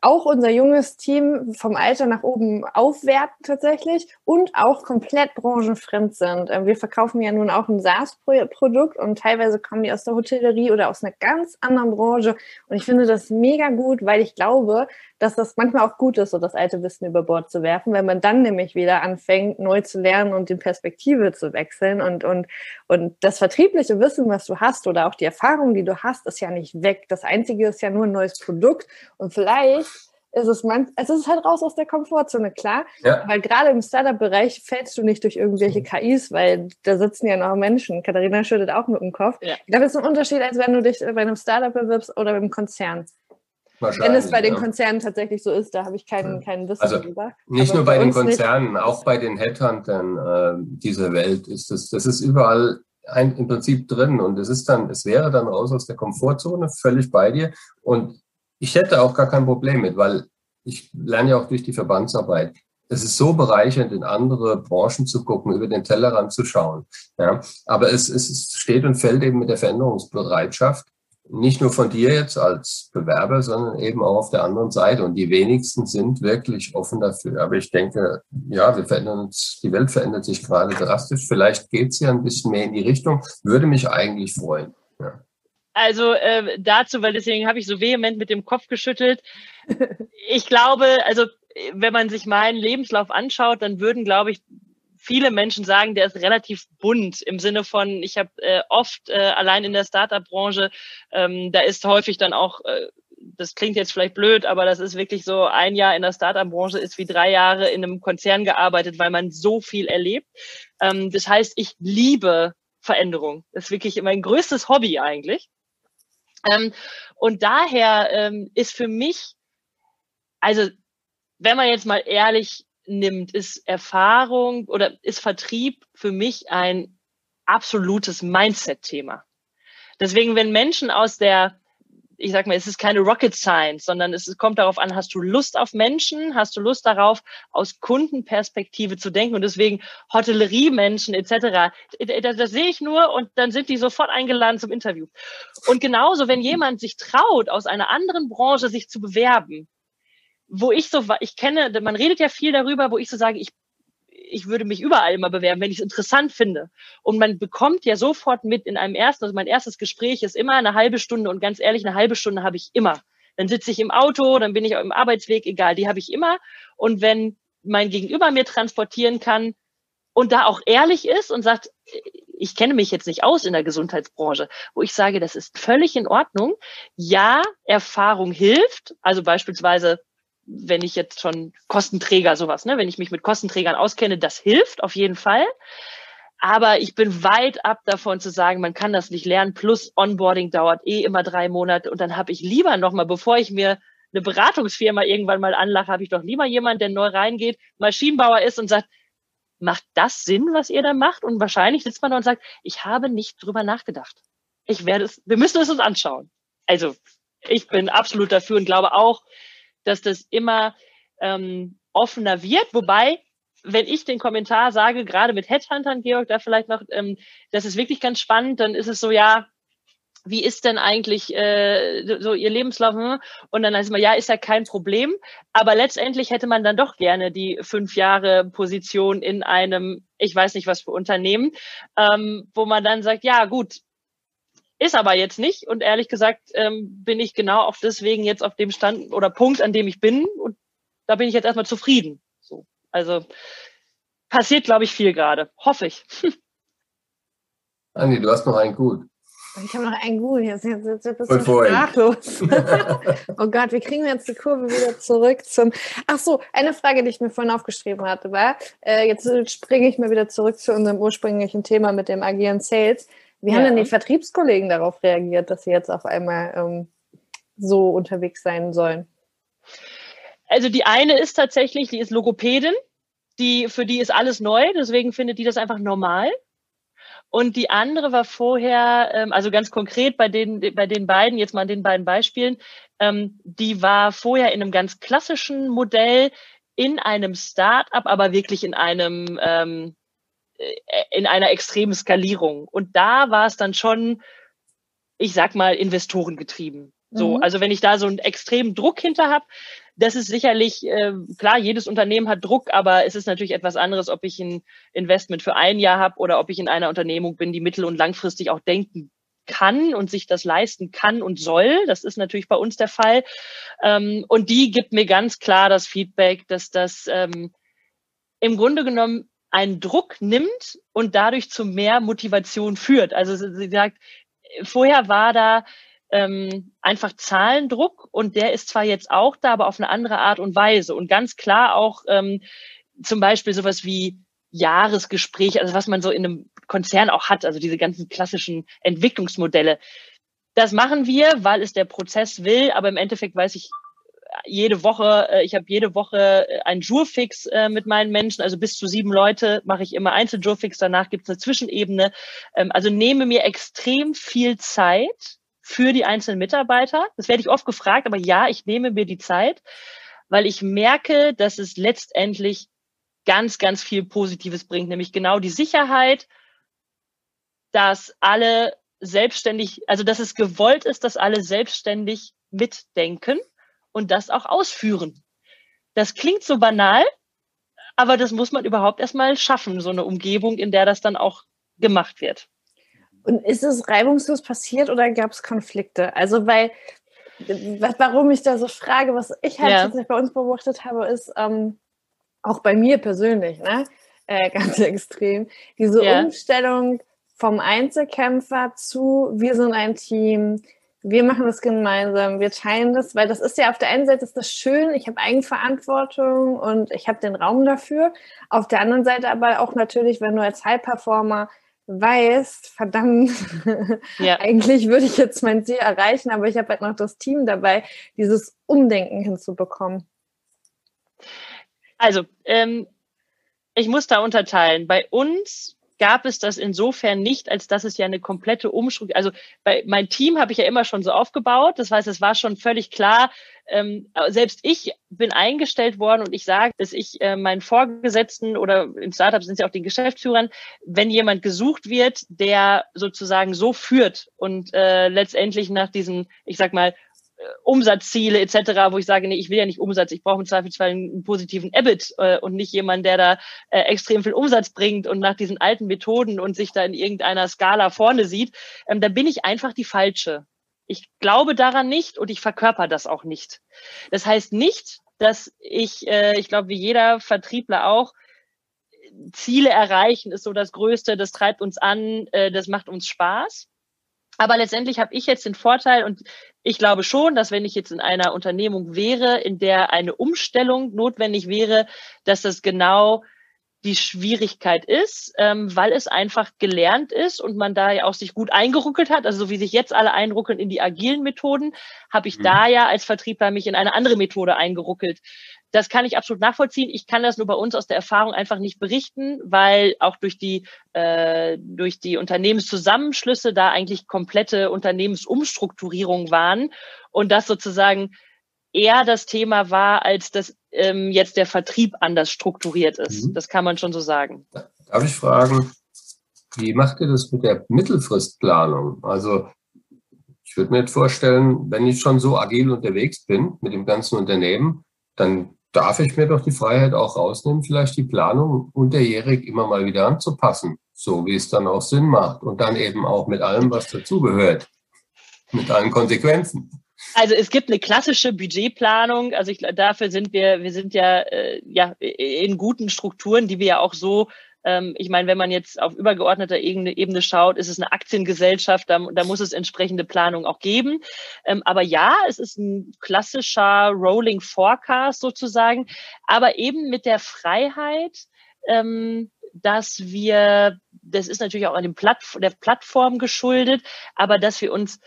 S3: auch unser junges Team vom Alter nach oben aufwerten tatsächlich und auch komplett branchenfremd sind. Ähm, wir verkaufen ja nun auch ein SaaS-Produkt und teilweise kommen die aus der Hotellerie oder aus einer ganz anderen Branche. Und ich finde das mega gut, weil ich glaube, dass das manchmal auch gut ist, so das alte Wissen über Bord zu werfen, wenn man dann nämlich wieder anfängt, neu zu lernen und die Perspektive zu wechseln und, und, und das vertriebliche Wissen, was du hast oder auch die Erfahrung, die du hast, ist ja nicht weg. Das Einzige ist ja nur ein neues Produkt und vielleicht ist es man, es ist halt raus aus der Komfortzone, klar. Ja. Weil gerade im Startup-Bereich fällst du nicht durch irgendwelche KIs, weil da sitzen ja noch Menschen. Katharina schüttet auch mit dem Kopf. Ja. Ich glaube, es ist ein Unterschied, als wenn du dich bei einem Startup bewirbst oder beim Konzern. Wenn es bei den Konzernen tatsächlich so ist, da habe ich keinen, keinen Wissen
S1: also, drüber. Nicht nur bei, den Konzernen, nicht. auch bei den Headhuntern äh, dieser Welt ist das, das ist überall ein, im Prinzip drin und es ist dann, es wäre dann raus aus der Komfortzone, völlig bei dir. Und ich hätte auch gar kein Problem mit, weil ich lerne ja auch durch die Verbandsarbeit. es ist so bereichernd, in andere Branchen zu gucken, über den Tellerrand zu schauen. Ja, aber es, es steht und fällt eben mit der Veränderungsbereitschaft. Nicht nur von dir jetzt als Bewerber, sondern eben auch auf der anderen Seite. Und die wenigsten sind wirklich offen dafür. Aber ich denke, ja, wir verändern uns, die Welt verändert sich gerade drastisch. Vielleicht geht es ja ein bisschen mehr in die Richtung. Würde mich eigentlich freuen. Ja.
S2: Also äh, dazu, weil deswegen habe ich so vehement mit dem Kopf geschüttelt. Ich glaube, also wenn man sich meinen Lebenslauf anschaut, dann würden, glaube ich, viele Menschen sagen, der ist relativ bunt im Sinne von, ich habe äh, oft äh, allein in der Startup-Branche, ähm, da ist häufig dann auch, äh, das klingt jetzt vielleicht blöd, aber das ist wirklich so, ein Jahr in der Startup-Branche ist wie drei Jahre in einem Konzern gearbeitet, weil man so viel erlebt. Ähm, das heißt, ich liebe Veränderung. Das ist wirklich mein größtes Hobby eigentlich. Ähm, und daher ähm, ist für mich, also wenn man jetzt mal ehrlich nimmt, ist Erfahrung oder ist Vertrieb für mich ein absolutes Mindset-Thema. Deswegen, wenn Menschen aus der ich sag mal, es ist keine Rocket Science, sondern es kommt darauf an, hast du Lust auf Menschen, hast du Lust darauf, aus Kundenperspektive zu denken und deswegen Hotellerie-Menschen etc. Das, das sehe ich nur und dann sind die sofort eingeladen zum Interview. Und genauso, wenn jemand sich traut, aus einer anderen Branche sich zu bewerben, wo ich so, ich kenne, man redet ja viel darüber, wo ich so sage, ich ich würde mich überall immer bewerben, wenn ich es interessant finde. Und man bekommt ja sofort mit in einem ersten, also mein erstes Gespräch ist immer eine halbe Stunde und ganz ehrlich, eine halbe Stunde habe ich immer. Dann sitze ich im Auto, dann bin ich im Arbeitsweg, egal, die habe ich immer. Und wenn mein Gegenüber mir transportieren kann und da auch ehrlich ist und sagt, ich kenne mich jetzt nicht aus in der Gesundheitsbranche, wo ich sage, das ist völlig in Ordnung. Ja, Erfahrung hilft. Also beispielsweise wenn ich jetzt schon Kostenträger sowas, ne, wenn ich mich mit Kostenträgern auskenne, das hilft auf jeden Fall. Aber ich bin weit ab davon zu sagen, man kann das nicht lernen. Plus Onboarding dauert eh immer drei Monate. Und dann habe ich lieber nochmal, bevor ich mir eine Beratungsfirma irgendwann mal anlache, habe ich doch lieber jemanden, der neu reingeht, Maschinenbauer ist und sagt, macht das Sinn, was ihr da macht? Und wahrscheinlich sitzt man da und sagt, ich habe nicht drüber nachgedacht. Ich werde es, wir müssen es uns anschauen. Also ich bin absolut dafür und glaube auch, dass das immer ähm, offener wird. Wobei, wenn ich den Kommentar sage, gerade mit Headhuntern, Georg, da vielleicht noch, ähm, das ist wirklich ganz spannend, dann ist es so, ja, wie ist denn eigentlich äh, so ihr Lebenslauf? Hm? Und dann heißt es mal, ja, ist ja kein Problem. Aber letztendlich hätte man dann doch gerne die fünf Jahre Position in einem, ich weiß nicht was für Unternehmen, ähm, wo man dann sagt, ja gut, ist aber jetzt nicht. Und ehrlich gesagt ähm, bin ich genau auf deswegen jetzt auf dem Stand oder Punkt, an dem ich bin. Und da bin ich jetzt erstmal zufrieden. So. Also passiert, glaube ich, viel gerade. Hoffe ich.
S1: Andi, du hast noch einen gut.
S3: Ich habe noch einen gut. Jetzt, jetzt, jetzt, bist du sprachlos. oh Gott, wie kriegen wir jetzt die Kurve wieder zurück zum. Ach so, eine Frage, die ich mir vorhin aufgeschrieben hatte, war: äh, Jetzt springe ich mal wieder zurück zu unserem ursprünglichen Thema mit dem agilen Sales. Wie ja. haben denn die Vertriebskollegen darauf reagiert, dass sie jetzt auf einmal ähm, so unterwegs sein sollen?
S2: Also die eine ist tatsächlich, die ist Logopädin, die, für die ist alles neu, deswegen findet die das einfach normal. Und die andere war vorher, ähm, also ganz konkret bei den, bei den beiden, jetzt mal an den beiden Beispielen, ähm, die war vorher in einem ganz klassischen Modell in einem Start-up, aber wirklich in einem, ähm, äh, in einer extremen Skalierung. Und da war es dann schon, ich sag mal, Investoren getrieben. So, mhm. also wenn ich da so einen extremen Druck hinter habe, das ist sicherlich, äh, klar, jedes Unternehmen hat Druck, aber es ist natürlich etwas anderes, ob ich ein Investment für ein Jahr habe oder ob ich in einer Unternehmung bin, die mittel- und langfristig auch denken kann und sich das leisten kann und soll. Das ist natürlich bei uns der Fall. Ähm, und die gibt mir ganz klar das Feedback, dass das ähm, im Grunde genommen einen Druck nimmt und dadurch zu mehr Motivation führt. Also sie sagt, vorher war da ähm, einfach Zahlendruck und der ist zwar jetzt auch da, aber auf eine andere Art und Weise. Und ganz klar auch ähm, zum Beispiel sowas wie Jahresgespräch, also was man so in einem Konzern auch hat, also diese ganzen klassischen Entwicklungsmodelle. Das machen wir, weil es der Prozess will, aber im Endeffekt weiß ich jede Woche, äh, ich habe jede Woche äh, ein Jurfix äh, mit meinen Menschen, also bis zu sieben Leute mache ich immer Einzeljurfix, danach gibt es eine Zwischenebene. Ähm, also nehme mir extrem viel Zeit für die einzelnen Mitarbeiter. Das werde ich oft gefragt, aber ja, ich nehme mir die Zeit, weil ich merke, dass es letztendlich ganz, ganz viel Positives bringt, nämlich genau die Sicherheit, dass alle selbstständig, also dass es gewollt ist, dass alle selbstständig mitdenken und das auch ausführen. Das klingt so banal, aber das muss man überhaupt erstmal schaffen, so eine Umgebung, in der das dann auch gemacht wird.
S3: Und ist es reibungslos passiert oder gab es Konflikte? Also, weil, warum ich da so frage, was ich halt ja. bei uns beobachtet habe, ist ähm, auch bei mir persönlich, ne? Äh, ganz extrem, diese ja. Umstellung vom Einzelkämpfer zu, wir sind ein Team, wir machen das gemeinsam, wir teilen das, weil das ist ja auf der einen Seite ist das schön, ich habe Eigenverantwortung und ich habe den Raum dafür. Auf der anderen Seite aber auch natürlich, wenn du als High-Performer weißt, verdammt, ja. eigentlich würde ich jetzt mein Ziel erreichen, aber ich habe halt noch das Team dabei, dieses Umdenken hinzubekommen.
S2: Also, ähm, ich muss da unterteilen. Bei uns gab es das insofern nicht, als dass es ja eine komplette Umstrukturierung, also bei mein Team habe ich ja immer schon so aufgebaut. Das heißt, es war schon völlig klar, ähm, selbst ich bin eingestellt worden und ich sage, dass ich äh, meinen Vorgesetzten oder im Startup sind ja auch den Geschäftsführern, wenn jemand gesucht wird, der sozusagen so führt und äh, letztendlich nach diesen, ich sag mal, Umsatzziele etc., wo ich sage, nee, ich will ja nicht Umsatz, ich brauche im Zweifelsfall einen positiven EBIT äh, und nicht jemanden, der da äh, extrem viel Umsatz bringt und nach diesen alten Methoden und sich da in irgendeiner Skala vorne sieht, ähm, da bin ich einfach die falsche. Ich glaube daran nicht und ich verkörper das auch nicht. Das heißt nicht, dass ich, äh, ich glaube, wie jeder Vertriebler auch, Ziele erreichen ist so das Größte, das treibt uns an, äh, das macht uns Spaß. Aber letztendlich habe ich jetzt den Vorteil und ich glaube schon, dass wenn ich jetzt in einer Unternehmung wäre, in der eine Umstellung notwendig wäre, dass das genau die Schwierigkeit ist, ähm, weil es einfach gelernt ist und man da ja auch sich gut eingeruckelt hat. Also so wie sich jetzt alle einruckeln in die agilen Methoden, habe ich mhm. da ja als Vertriebler mich in eine andere Methode eingeruckelt. Das kann ich absolut nachvollziehen. Ich kann das nur bei uns aus der Erfahrung einfach nicht berichten, weil auch durch die äh, durch die Unternehmenszusammenschlüsse da eigentlich komplette Unternehmensumstrukturierungen waren und das sozusagen eher das Thema war, als dass ähm, jetzt der Vertrieb anders strukturiert ist. Mhm. Das kann man schon so sagen.
S1: Darf ich fragen, wie macht ihr das mit der Mittelfristplanung? Also ich würde mir jetzt vorstellen, wenn ich schon so agil unterwegs bin mit dem ganzen Unternehmen, dann darf ich mir doch die Freiheit auch rausnehmen, vielleicht die Planung unterjährig immer mal wieder anzupassen, so wie es dann auch Sinn macht und dann eben auch mit allem, was dazugehört, mit allen Konsequenzen.
S2: Also es gibt eine klassische Budgetplanung. Also ich, dafür sind wir, wir sind ja, äh, ja in guten Strukturen, die wir ja auch so ähm, ich meine, wenn man jetzt auf übergeordneter Ebene, Ebene schaut, ist es eine Aktiengesellschaft, da, da muss es entsprechende Planung auch geben. Ähm, aber ja, es ist ein klassischer Rolling Forecast sozusagen, aber eben mit der Freiheit, ähm, dass wir, das ist natürlich auch an dem Plattf der Plattform geschuldet, aber dass wir uns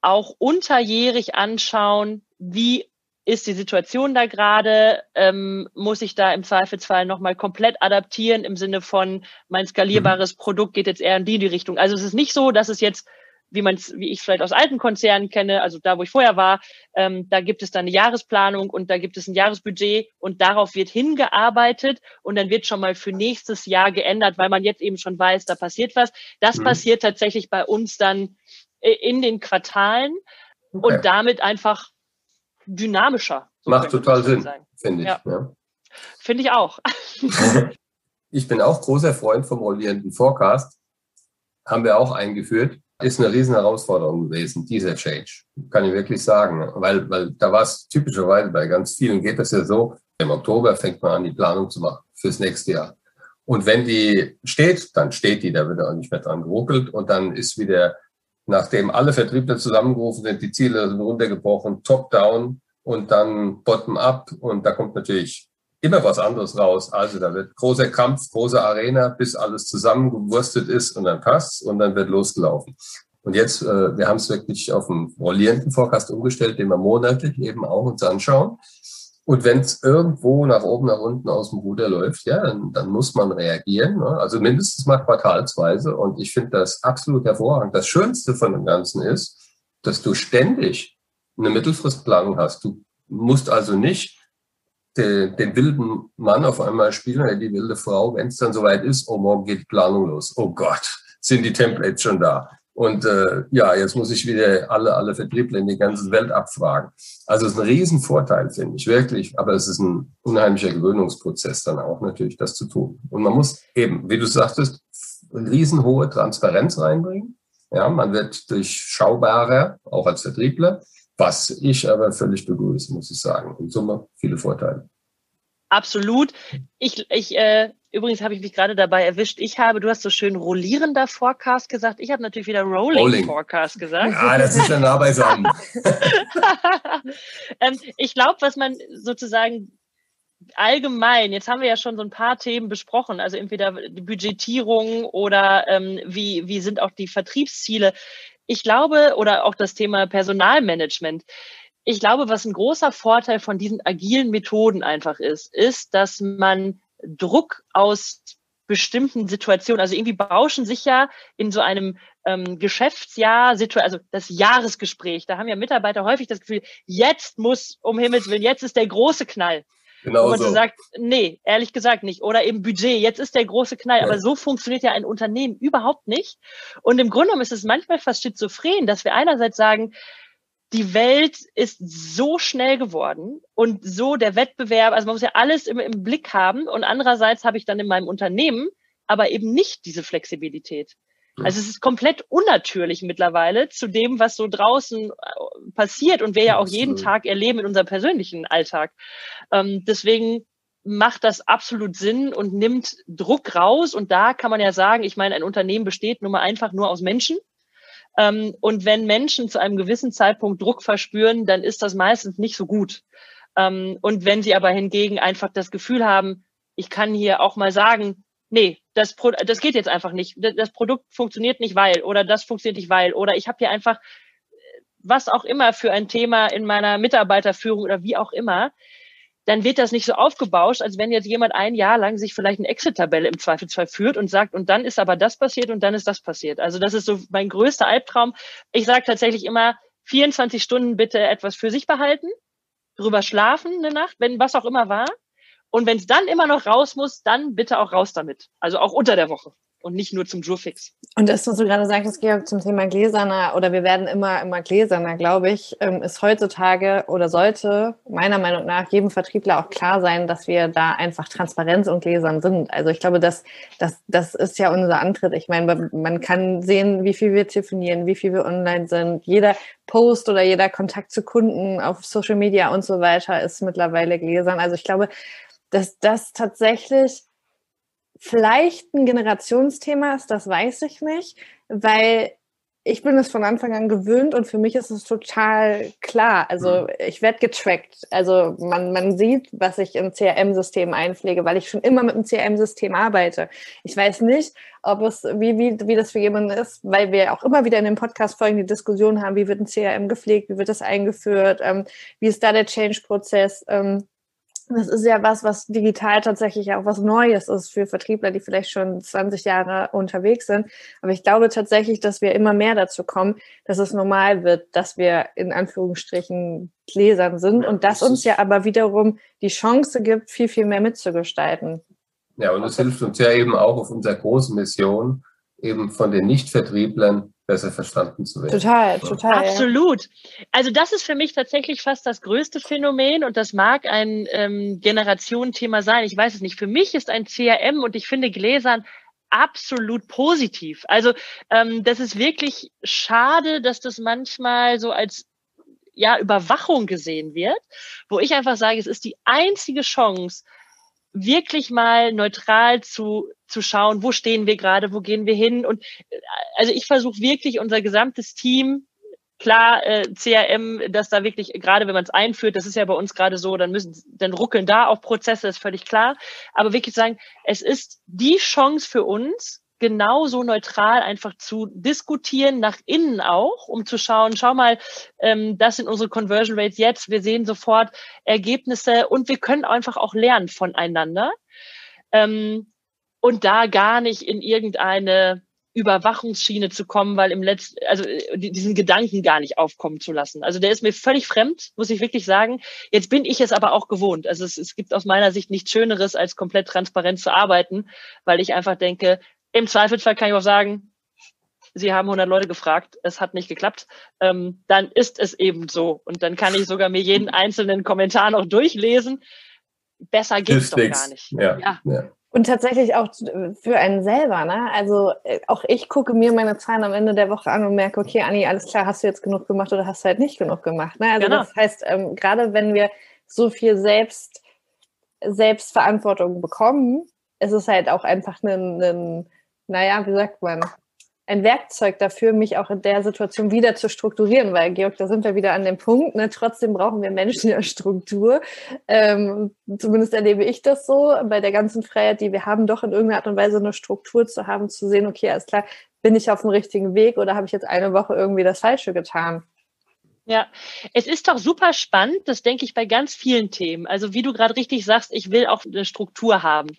S2: auch unterjährig anschauen, wie ist die Situation da gerade? Ähm, muss ich da im Zweifelsfall nochmal komplett adaptieren im Sinne von, mein skalierbares mhm. Produkt geht jetzt eher in die, die Richtung. Also es ist nicht so, dass es jetzt, wie man wie ich vielleicht aus alten Konzernen kenne, also da, wo ich vorher war, ähm, da gibt es dann eine Jahresplanung und da gibt es ein Jahresbudget und darauf wird hingearbeitet und dann wird schon mal für nächstes Jahr geändert, weil man jetzt eben schon weiß, da passiert was. Das mhm. passiert tatsächlich bei uns dann äh, in den Quartalen okay. und damit einfach dynamischer.
S1: So Macht total Sinn, finde ich. Ja. Ja.
S2: Finde ich auch.
S1: ich bin auch großer Freund vom rollierenden Forecast. Haben wir auch eingeführt. Ist eine riesen Herausforderung gewesen, dieser Change. Kann ich wirklich sagen. Weil, weil da war es typischerweise bei ganz vielen geht das ja so, im Oktober fängt man an, die Planung zu machen fürs nächste Jahr. Und wenn die steht, dann steht die, da wird auch nicht mehr dran geruckelt und dann ist wieder nachdem alle Vertriebler zusammengerufen sind, die Ziele sind runtergebrochen, top-down und dann bottom-up. Und da kommt natürlich immer was anderes raus. Also da wird großer Kampf, große Arena, bis alles zusammengewurstet ist und dann passt und dann wird losgelaufen. Und jetzt, äh, wir haben es wirklich auf einen rollierenden Forecast umgestellt, den wir monatlich eben auch uns anschauen. Und wenn es irgendwo nach oben, nach unten aus dem Ruder läuft, ja, dann, dann muss man reagieren. Ne? Also mindestens mal quartalsweise. Und ich finde das absolut hervorragend. Das Schönste von dem Ganzen ist, dass du ständig eine Mittelfristplanung hast. Du musst also nicht den, den wilden Mann auf einmal spielen oder die wilde Frau, wenn es dann soweit ist, oh, morgen geht die Planung los. Oh Gott, sind die Templates schon da? Und äh, ja, jetzt muss ich wieder alle, alle Vertriebler in die ganze Welt abfragen. Also es ist ein Riesenvorteil, finde ich, wirklich. Aber es ist ein unheimlicher Gewöhnungsprozess dann auch natürlich, das zu tun. Und man muss eben, wie du sagtest, riesenhohe Transparenz reinbringen. Ja, man wird durchschaubarer, auch als Vertriebler, was ich aber völlig begrüße, muss ich sagen. In Summe viele Vorteile.
S2: Absolut. Ich, ich äh, übrigens habe ich mich gerade dabei erwischt. Ich habe, du hast so schön rollierender Forecast gesagt. Ich habe natürlich wieder Rolling, Rolling. Forecast gesagt.
S1: Ja, das ist dann nah beisammen.
S2: ähm, ich glaube, was man sozusagen allgemein, jetzt haben wir ja schon so ein paar Themen besprochen, also entweder die Budgetierung oder ähm, wie, wie sind auch die Vertriebsziele. Ich glaube, oder auch das Thema Personalmanagement. Ich glaube, was ein großer Vorteil von diesen agilen Methoden einfach ist, ist, dass man Druck aus bestimmten Situationen, also irgendwie bauschen sich ja in so einem ähm, Geschäftsjahr, also das Jahresgespräch, da haben ja Mitarbeiter häufig das Gefühl, jetzt muss, um Himmels Willen, jetzt ist der große Knall. Genau und man so. sagt, nee, ehrlich gesagt nicht. Oder eben Budget, jetzt ist der große Knall. Ja. Aber so funktioniert ja ein Unternehmen überhaupt nicht. Und im Grunde genommen ist es manchmal fast schizophren, dass wir einerseits sagen, die Welt ist so schnell geworden und so der Wettbewerb, also man muss ja alles im, im Blick haben. Und andererseits habe ich dann in meinem Unternehmen aber eben nicht diese Flexibilität. Also es ist komplett unnatürlich mittlerweile zu dem, was so draußen äh, passiert und wir ja auch jeden Tag erleben in unserem persönlichen Alltag. Ähm, deswegen macht das absolut Sinn und nimmt Druck raus. Und da kann man ja sagen, ich meine, ein Unternehmen besteht nun mal einfach nur aus Menschen. Ähm, und wenn Menschen zu einem gewissen Zeitpunkt Druck verspüren, dann ist das meistens nicht so gut. Ähm, und wenn sie aber hingegen einfach das Gefühl haben, ich kann hier auch mal sagen, nee, das, Pro das geht jetzt einfach nicht. Das Produkt funktioniert nicht, weil oder das funktioniert nicht, weil oder ich habe hier einfach was auch immer für ein Thema in meiner Mitarbeiterführung oder wie auch immer, dann wird das nicht so aufgebauscht, als wenn jetzt jemand ein Jahr lang sich vielleicht eine Exit-Tabelle im Zweifelsfall führt und sagt, und dann ist aber das passiert und dann ist das passiert. Also das ist so mein größter Albtraum. Ich sage tatsächlich immer, 24 Stunden bitte etwas für sich behalten, drüber schlafen eine Nacht, wenn was auch immer war. Und wenn es dann immer noch raus muss, dann bitte auch raus damit. Also auch unter der Woche und nicht nur zum Jurfix.
S3: Und das, was du gerade sagst, Georg, zum Thema Gläserner oder wir werden immer, immer Gläserner, glaube ich, ähm, ist heutzutage oder sollte meiner Meinung nach jedem Vertriebler auch klar sein, dass wir da einfach Transparenz und Gläsern sind. Also ich glaube, das, das, das ist ja unser Antritt. Ich meine, man kann sehen, wie viel wir telefonieren, wie viel wir online sind. Jeder Post oder jeder Kontakt zu Kunden auf Social Media und so weiter ist mittlerweile Gläsern. Also ich glaube, dass das tatsächlich vielleicht ein Generationsthema ist, das weiß ich nicht, weil ich bin es von Anfang an gewöhnt und für mich ist es total klar. Also mhm. ich werde getrackt. Also man, man sieht, was ich im CRM-System einpflege, weil ich schon immer mit dem CRM-System arbeite. Ich weiß nicht, ob es, wie, wie, wie das für jemanden ist, weil wir auch immer wieder in den Podcast-Folgen die Diskussion haben, wie wird ein CRM gepflegt, wie wird das eingeführt, ähm, wie ist da der Change-Prozess. Ähm, das ist ja was, was digital tatsächlich auch was Neues ist für Vertriebler, die vielleicht schon 20 Jahre unterwegs sind. Aber ich glaube tatsächlich, dass wir immer mehr dazu kommen, dass es normal wird, dass wir in Anführungsstrichen Gläsern sind und das uns ja aber wiederum die Chance gibt, viel, viel mehr mitzugestalten.
S1: Ja, und es hilft uns ja eben auch auf unserer großen Mission, eben von den Nichtvertrieblern besser verstanden zu werden.
S3: Total, total.
S2: Absolut. Also das ist für mich tatsächlich fast das größte Phänomen und das mag ein ähm, Generationenthema sein. Ich weiß es nicht. Für mich ist ein CRM und ich finde Gläsern absolut positiv. Also ähm, das ist wirklich schade, dass das manchmal so als ja Überwachung gesehen wird, wo ich einfach sage, es ist die einzige Chance, wirklich mal neutral zu, zu schauen, wo stehen wir gerade, wo gehen wir hin. Und äh, also ich versuche wirklich unser gesamtes Team, klar, äh, CRM, dass da wirklich, gerade wenn man es einführt, das ist ja bei uns gerade so, dann müssen, dann ruckeln da auch Prozesse, ist völlig klar. Aber wirklich sagen, es ist die Chance für uns, genauso neutral einfach zu diskutieren, nach innen auch, um zu schauen, schau mal, ähm, das sind unsere Conversion Rates jetzt, wir sehen sofort Ergebnisse und wir können einfach auch lernen voneinander. Ähm, und da gar nicht in irgendeine Überwachungsschiene zu kommen, weil im letzten, also äh, diesen Gedanken gar nicht aufkommen zu lassen. Also der ist mir völlig fremd, muss ich wirklich sagen. Jetzt bin ich es aber auch gewohnt. Also es, es gibt aus meiner Sicht nichts Schöneres, als komplett transparent zu arbeiten, weil ich einfach denke, im Zweifelsfall kann ich auch sagen, Sie haben 100 Leute gefragt, es hat nicht geklappt, ähm, dann ist es eben so. Und dann kann ich sogar mir jeden einzelnen Kommentar noch durchlesen. Besser geht es doch gar nicht.
S3: Ja, ja. ja. Und tatsächlich auch für einen selber, ne? Also äh, auch ich gucke mir meine Zahlen am Ende der Woche an und merke, okay, Anni, alles klar, hast du jetzt genug gemacht oder hast du halt nicht genug gemacht. Ne? Also genau. das heißt, ähm, gerade wenn wir so viel selbst, Selbstverantwortung bekommen, ist es halt auch einfach ein, ein naja, wie sagt man, ein Werkzeug dafür, mich auch in der Situation wieder zu strukturieren, weil Georg, da sind wir wieder an dem Punkt. Ne? Trotzdem brauchen wir Menschen ja Struktur. Ähm, zumindest erlebe ich das so bei der ganzen Freiheit, die wir haben, doch in irgendeiner Art und Weise eine Struktur zu haben, zu sehen, okay, alles klar, bin ich auf dem richtigen Weg oder habe ich jetzt eine Woche irgendwie das Falsche getan?
S2: Ja, es ist doch super spannend, das denke ich bei ganz vielen Themen. Also wie du gerade richtig sagst, ich will auch eine Struktur haben.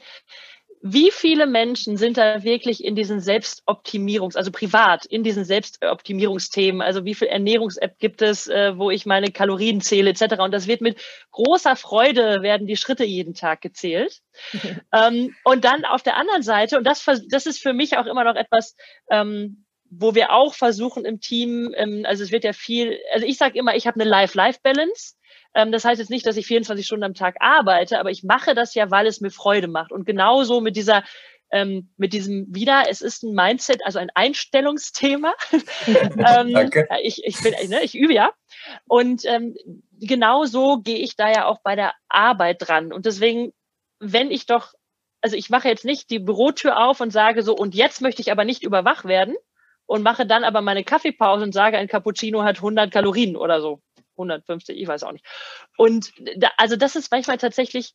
S2: Wie viele Menschen sind da wirklich in diesen Selbstoptimierungs-, also privat, in diesen Selbstoptimierungsthemen? Also wie viel Ernährungs-App gibt es, äh, wo ich meine Kalorien zähle, etc. Und das wird mit großer Freude, werden die Schritte jeden Tag gezählt. ähm, und dann auf der anderen Seite, und das, das ist für mich auch immer noch etwas, ähm, wo wir auch versuchen im Team, ähm, also es wird ja viel, also ich sage immer, ich habe eine Life-Life-Balance. Ähm, das heißt jetzt nicht, dass ich 24 Stunden am Tag arbeite, aber ich mache das ja, weil es mir Freude macht. Und genauso mit dieser ähm, mit diesem wieder, es ist ein Mindset, also ein Einstellungsthema. ähm, Danke. Ich, ich, bin, ne, ich übe ja. Und ähm, genau so gehe ich da ja auch bei der Arbeit dran. Und deswegen, wenn ich doch, also ich mache jetzt nicht die Bürotür auf und sage so, und jetzt möchte ich aber nicht überwach werden und mache dann aber meine Kaffeepause und sage, ein Cappuccino hat 100 Kalorien oder so. 150, ich weiß auch nicht. Und da, also das ist manchmal tatsächlich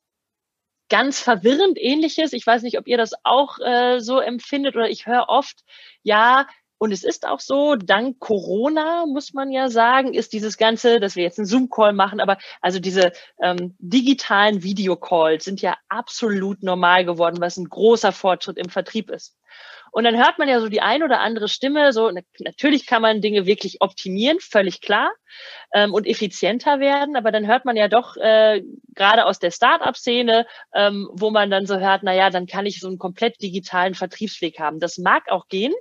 S2: ganz verwirrend ähnliches. Ich weiß nicht, ob ihr das auch äh, so empfindet oder ich höre oft, ja, und es ist auch so, dank Corona, muss man ja sagen, ist dieses Ganze, dass wir jetzt einen Zoom-Call machen, aber also diese ähm, digitalen Videocalls sind ja absolut normal geworden, was ein großer Fortschritt im Vertrieb ist. Und dann hört man ja so die ein oder andere Stimme, so natürlich kann man Dinge wirklich optimieren, völlig klar, ähm, und effizienter werden, aber dann hört man ja doch äh, gerade aus der Start-up-Szene, ähm, wo man dann so hört, na ja, dann kann ich so einen komplett digitalen Vertriebsweg haben. Das mag auch gehen.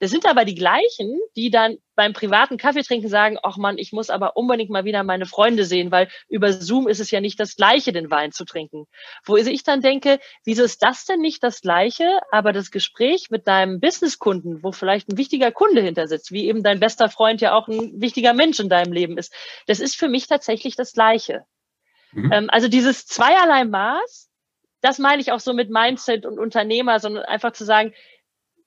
S2: Das sind aber die gleichen, die dann beim privaten Kaffeetrinken sagen, ach man, ich muss aber unbedingt mal wieder meine Freunde sehen, weil über Zoom ist es ja nicht das Gleiche, den Wein zu trinken. Wo ich dann denke, wieso ist das denn nicht das Gleiche, aber das Gespräch mit deinem Businesskunden, wo vielleicht ein wichtiger Kunde hinter sitzt, wie eben dein bester Freund ja auch ein wichtiger Mensch in deinem Leben ist, das ist für mich tatsächlich das Gleiche. Mhm. Ähm, also dieses zweierlei Maß, das meine ich auch so mit Mindset und Unternehmer, sondern einfach zu sagen,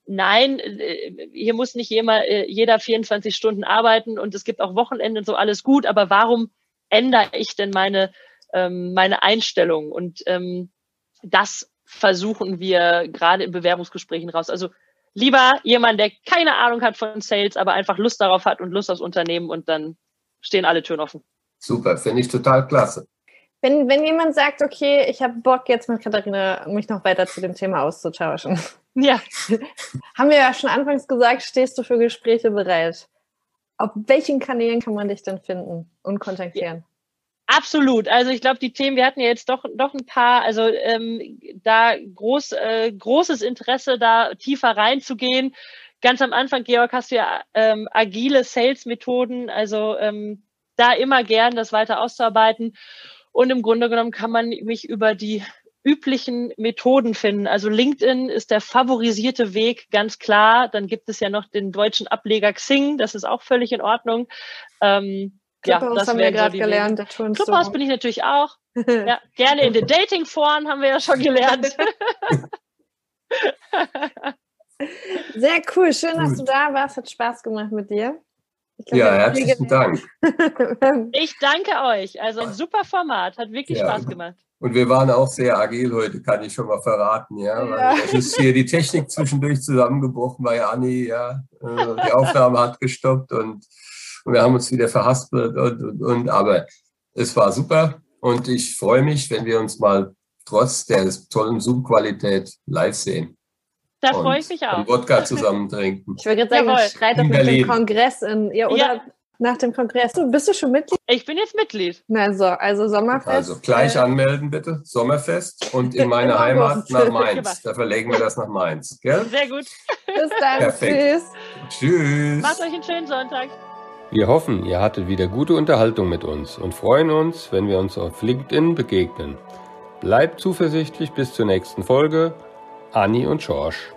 S2: nein, äh, hier muss nicht jeder, äh, jeder 24 Stunden arbeiten und es gibt auch Wochenende und so alles gut, aber warum ändere ich denn meine, ähm, meine Einstellung? Und ähm, das versuchen wir gerade in Bewerbungsgesprächen raus. Also lieber jemand, der keine Ahnung hat von Sales, aber einfach Lust darauf hat und Lust aufs Unternehmen und dann stehen alle Türen offen.
S1: Super, finde ich total klasse.
S3: Wenn, wenn jemand sagt, okay, ich habe Bock, jetzt mit Katharina mich noch weiter zu dem Thema auszutauschen.
S2: Ja.
S3: Haben wir ja schon anfangs gesagt, stehst du für Gespräche bereit? Auf welchen Kanälen kann man dich denn finden und kontaktieren?
S2: Ja. Absolut. Also ich glaube, die Themen, wir hatten ja jetzt doch, doch ein paar, also ähm, da groß, äh, großes Interesse, da tiefer reinzugehen. Ganz am Anfang, Georg, hast du ja ähm, agile Sales-Methoden, also ähm, da immer gern das weiter auszuarbeiten. Und im Grunde genommen kann man mich über die üblichen Methoden finden. Also LinkedIn ist der favorisierte Weg, ganz klar. Dann gibt es ja noch den deutschen Ableger Xing, das ist auch völlig in Ordnung. Ähm,
S3: Clubhouse ja, das haben wir gerade so gelernt.
S2: Clubhouse bin ich natürlich auch. ja, gerne in den Dating-Foren haben wir ja schon gelernt.
S3: Sehr cool, schön, dass du da warst. Hat Spaß gemacht mit dir.
S1: Glaub, ja, herzlichen Dank.
S2: ich danke euch. Also ein super Format, hat wirklich ja. Spaß gemacht.
S1: Und wir waren auch sehr agil heute, kann ich schon mal verraten, ja. ja. es ist hier die Technik zwischendurch zusammengebrochen bei Anni, ja. Äh, die Aufnahme hat gestoppt und, und wir haben uns wieder verhaspelt und, und, und, aber es war super und ich freue mich, wenn wir uns mal trotz der tollen Zoom-Qualität live sehen.
S2: Da freue ich mich auch.
S1: Wodka zusammen trinken.
S3: Ich würde gerade sagen, schreit doch mit dem Kongress in, ja, oder ja. nach dem Kongress. Du, bist du schon Mitglied?
S2: Ich bin jetzt Mitglied.
S3: Na so, also Sommerfest.
S1: Also gleich äh, anmelden bitte, Sommerfest und in meine Heimat nach Mainz. Da verlegen wir das nach Mainz. Gell?
S2: Sehr gut.
S3: Bis dann. Perfekt.
S1: Tschüss. Tschüss.
S2: Macht euch einen schönen Sonntag.
S4: Wir hoffen, ihr hattet wieder gute Unterhaltung mit uns und freuen uns, wenn wir uns auf LinkedIn begegnen. Bleibt zuversichtlich bis zur nächsten Folge. Anni und George.